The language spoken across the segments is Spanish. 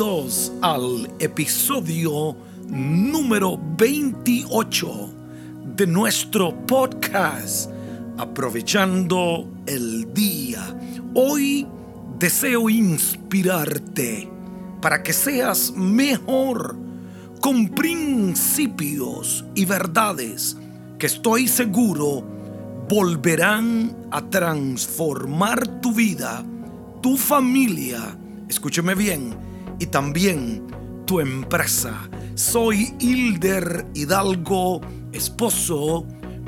Bienvenidos al episodio número 28 de nuestro podcast Aprovechando el Día. Hoy deseo inspirarte para que seas mejor con principios y verdades que estoy seguro volverán a transformar tu vida, tu familia, escúcheme bien, y también tu empresa. Soy Hilder Hidalgo, esposo,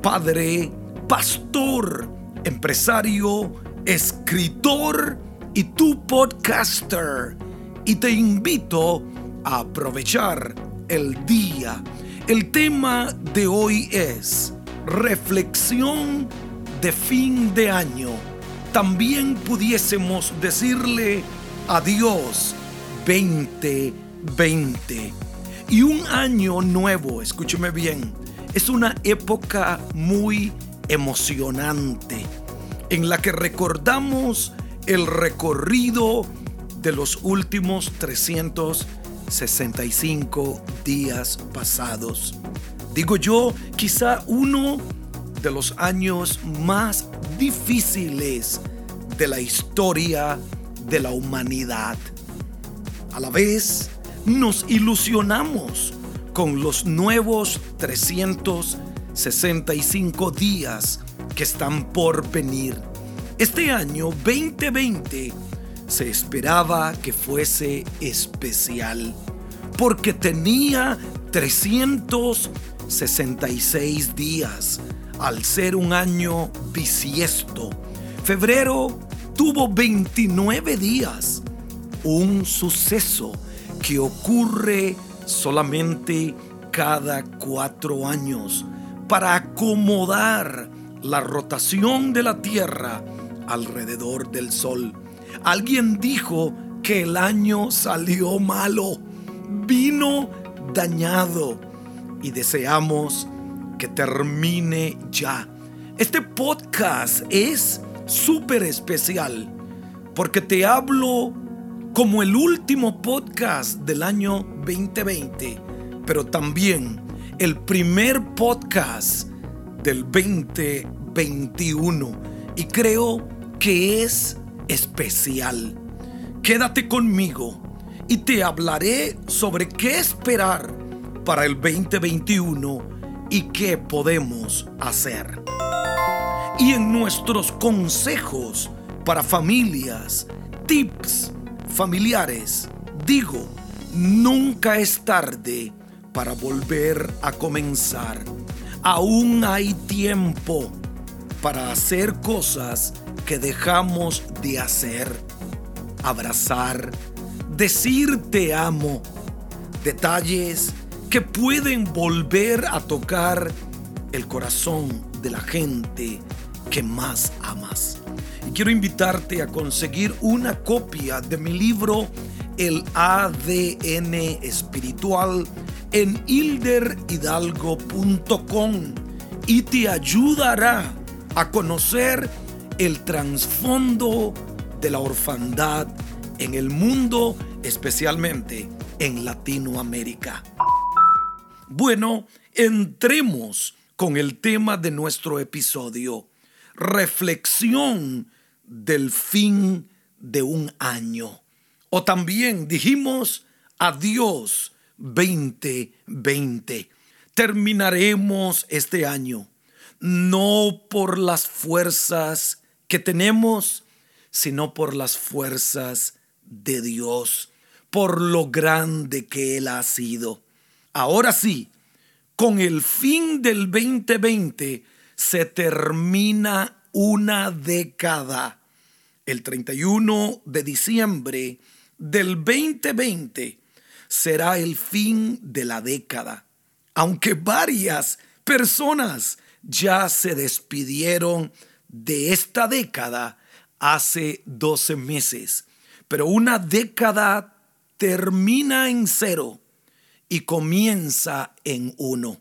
padre, pastor, empresario, escritor y tu podcaster. Y te invito a aprovechar el día. El tema de hoy es reflexión de fin de año. También pudiésemos decirle adiós 2020. Y un año nuevo, escúcheme bien, es una época muy emocionante en la que recordamos el recorrido de los últimos 365 días pasados. Digo yo, quizá uno de los años más difíciles de la historia de la humanidad. A la vez, nos ilusionamos con los nuevos 365 días que están por venir. Este año 2020 se esperaba que fuese especial porque tenía 366 días al ser un año bisiesto. Febrero tuvo 29 días, un suceso que ocurre solamente cada cuatro años para acomodar la rotación de la Tierra alrededor del Sol. Alguien dijo que el año salió malo, vino dañado y deseamos que termine ya. Este podcast es súper especial porque te hablo como el último podcast del año 2020, pero también el primer podcast del 2021 y creo que es especial. Quédate conmigo y te hablaré sobre qué esperar para el 2021 y qué podemos hacer. Y en nuestros consejos para familias, tips familiares, digo, nunca es tarde para volver a comenzar. Aún hay tiempo para hacer cosas que dejamos de hacer. Abrazar, decir te amo, detalles que pueden volver a tocar el corazón de la gente que más amas. Quiero invitarte a conseguir una copia de mi libro El ADN espiritual en hilderhidalgo.com y te ayudará a conocer el trasfondo de la orfandad en el mundo, especialmente en Latinoamérica. Bueno, entremos con el tema de nuestro episodio, reflexión del fin de un año. O también dijimos adiós 2020. Terminaremos este año no por las fuerzas que tenemos, sino por las fuerzas de Dios, por lo grande que Él ha sido. Ahora sí, con el fin del 2020 se termina una década. El 31 de diciembre del 2020 será el fin de la década. Aunque varias personas ya se despidieron de esta década hace 12 meses, pero una década termina en cero y comienza en uno.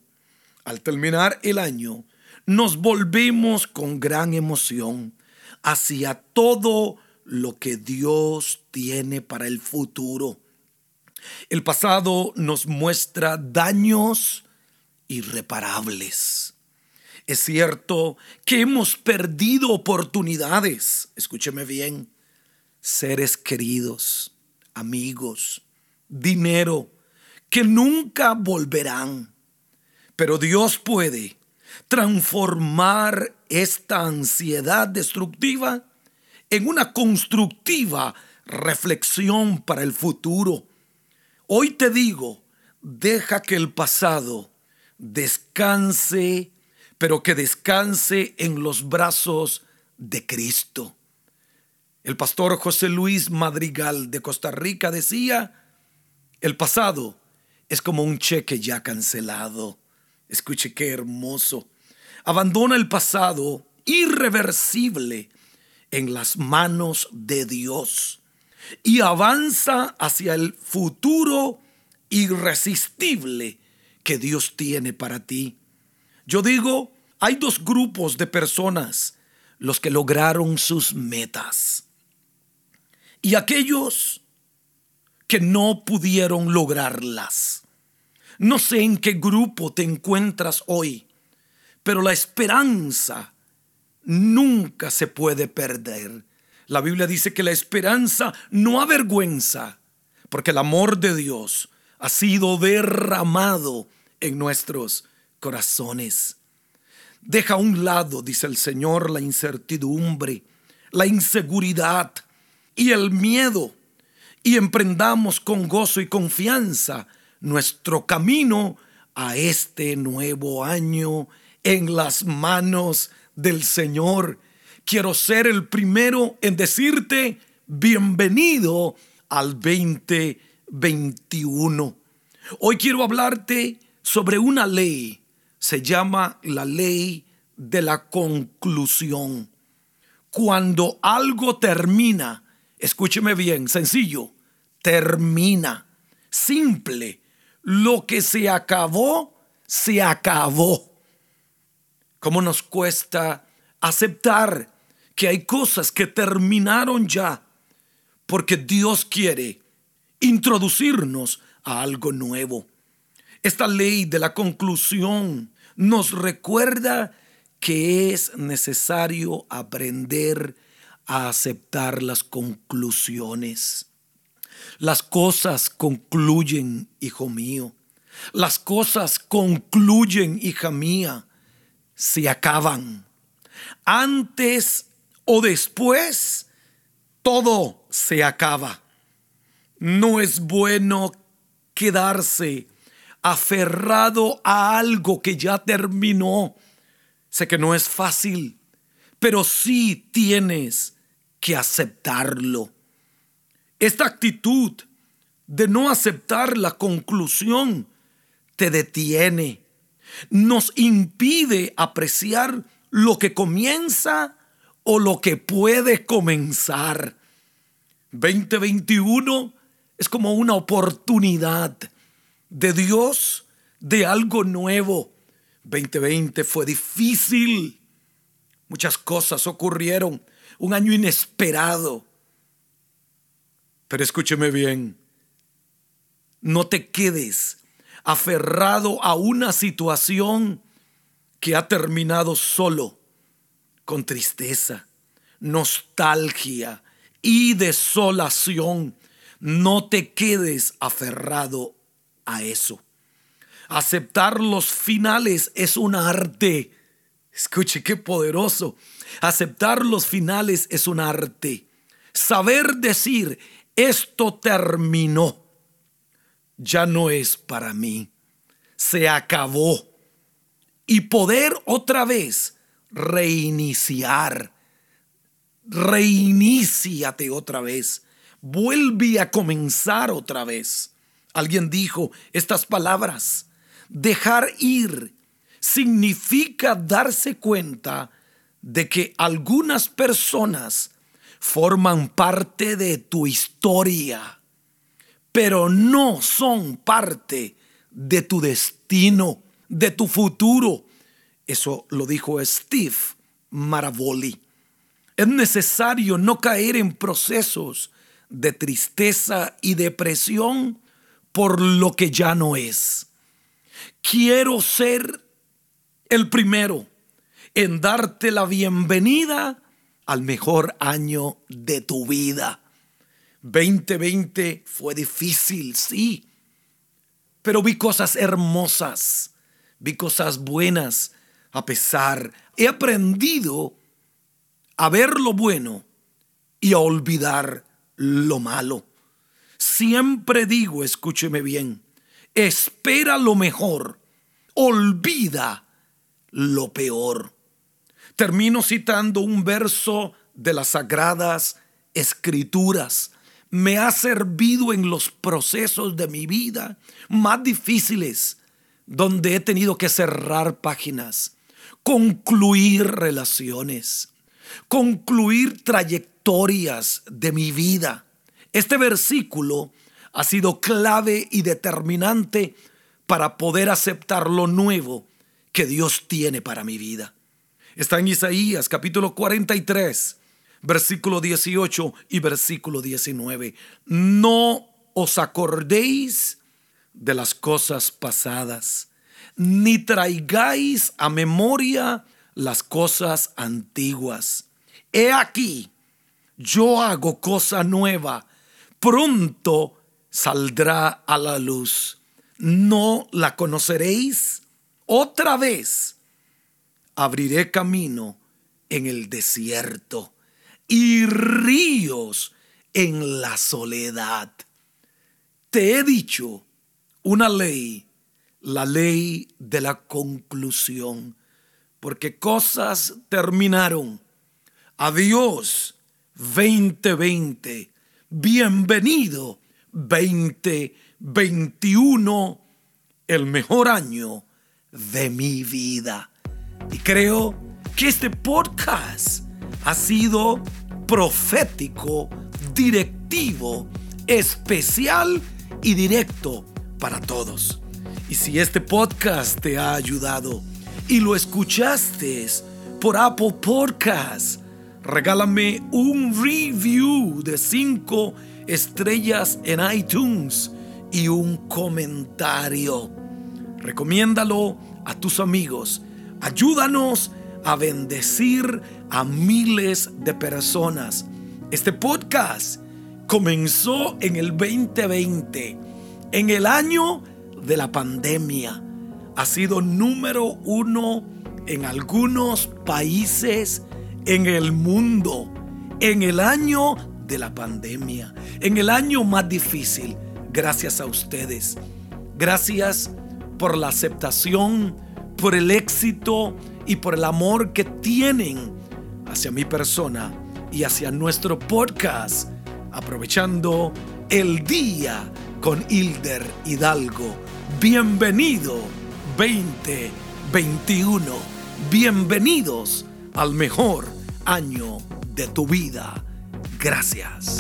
Al terminar el año, nos volvemos con gran emoción hacia todo lo que Dios tiene para el futuro. El pasado nos muestra daños irreparables. Es cierto que hemos perdido oportunidades, escúcheme bien, seres queridos, amigos, dinero, que nunca volverán. Pero Dios puede transformar esta ansiedad destructiva en una constructiva reflexión para el futuro. Hoy te digo, deja que el pasado descanse, pero que descanse en los brazos de Cristo. El pastor José Luis Madrigal de Costa Rica decía, el pasado es como un cheque ya cancelado. Escuche qué hermoso. Abandona el pasado irreversible en las manos de Dios y avanza hacia el futuro irresistible que Dios tiene para ti. Yo digo, hay dos grupos de personas, los que lograron sus metas y aquellos que no pudieron lograrlas. No sé en qué grupo te encuentras hoy, pero la esperanza nunca se puede perder. La Biblia dice que la esperanza no avergüenza, porque el amor de Dios ha sido derramado en nuestros corazones. Deja a un lado, dice el Señor, la incertidumbre, la inseguridad, y el miedo y emprendamos con gozo y confianza nuestro camino a este nuevo año en las manos del Señor. Quiero ser el primero en decirte bienvenido al 2021. Hoy quiero hablarte sobre una ley. Se llama la ley de la conclusión. Cuando algo termina, escúcheme bien, sencillo, termina, simple. Lo que se acabó, se acabó. ¿Cómo nos cuesta aceptar que hay cosas que terminaron ya? Porque Dios quiere introducirnos a algo nuevo. Esta ley de la conclusión nos recuerda que es necesario aprender a aceptar las conclusiones. Las cosas concluyen, hijo mío. Las cosas concluyen, hija mía. Se acaban. Antes o después, todo se acaba. No es bueno quedarse aferrado a algo que ya terminó. Sé que no es fácil, pero sí tienes que aceptarlo. Esta actitud de no aceptar la conclusión te detiene, nos impide apreciar lo que comienza o lo que puede comenzar. 2021 es como una oportunidad de Dios de algo nuevo. 2020 fue difícil. Muchas cosas ocurrieron un año inesperado. Pero escúcheme bien, no te quedes aferrado a una situación que ha terminado solo con tristeza, nostalgia y desolación. No te quedes aferrado a eso. Aceptar los finales es un arte. Escuche qué poderoso. Aceptar los finales es un arte. Saber decir, esto terminó, ya no es para mí, se acabó. Y poder otra vez reiniciar. Reiníciate otra vez. Vuelve a comenzar otra vez. Alguien dijo estas palabras. Dejar ir significa darse cuenta de que algunas personas forman parte de tu historia, pero no son parte de tu destino, de tu futuro. Eso lo dijo Steve Maravoli. Es necesario no caer en procesos de tristeza y depresión por lo que ya no es. Quiero ser el primero en darte la bienvenida al mejor año de tu vida. 2020 fue difícil, sí, pero vi cosas hermosas, vi cosas buenas, a pesar, he aprendido a ver lo bueno y a olvidar lo malo. Siempre digo, escúcheme bien, espera lo mejor, olvida lo peor. Termino citando un verso de las sagradas escrituras. Me ha servido en los procesos de mi vida más difíciles, donde he tenido que cerrar páginas, concluir relaciones, concluir trayectorias de mi vida. Este versículo ha sido clave y determinante para poder aceptar lo nuevo que Dios tiene para mi vida. Está en Isaías capítulo 43, versículo 18 y versículo 19. No os acordéis de las cosas pasadas, ni traigáis a memoria las cosas antiguas. He aquí, yo hago cosa nueva, pronto saldrá a la luz. ¿No la conoceréis? Otra vez abriré camino en el desierto y ríos en la soledad. Te he dicho una ley, la ley de la conclusión, porque cosas terminaron. Adiós 2020, bienvenido 2021, el mejor año de mi vida. Y creo que este podcast ha sido profético, directivo, especial y directo para todos. Y si este podcast te ha ayudado y lo escuchaste por Apple Podcast, regálame un review de 5 estrellas en iTunes y un comentario. Recomiéndalo a tus amigos Ayúdanos a bendecir a miles de personas. Este podcast comenzó en el 2020, en el año de la pandemia. Ha sido número uno en algunos países en el mundo, en el año de la pandemia, en el año más difícil, gracias a ustedes. Gracias por la aceptación por el éxito y por el amor que tienen hacia mi persona y hacia nuestro podcast, aprovechando el día con Hilder Hidalgo. Bienvenido 2021. Bienvenidos al mejor año de tu vida. Gracias.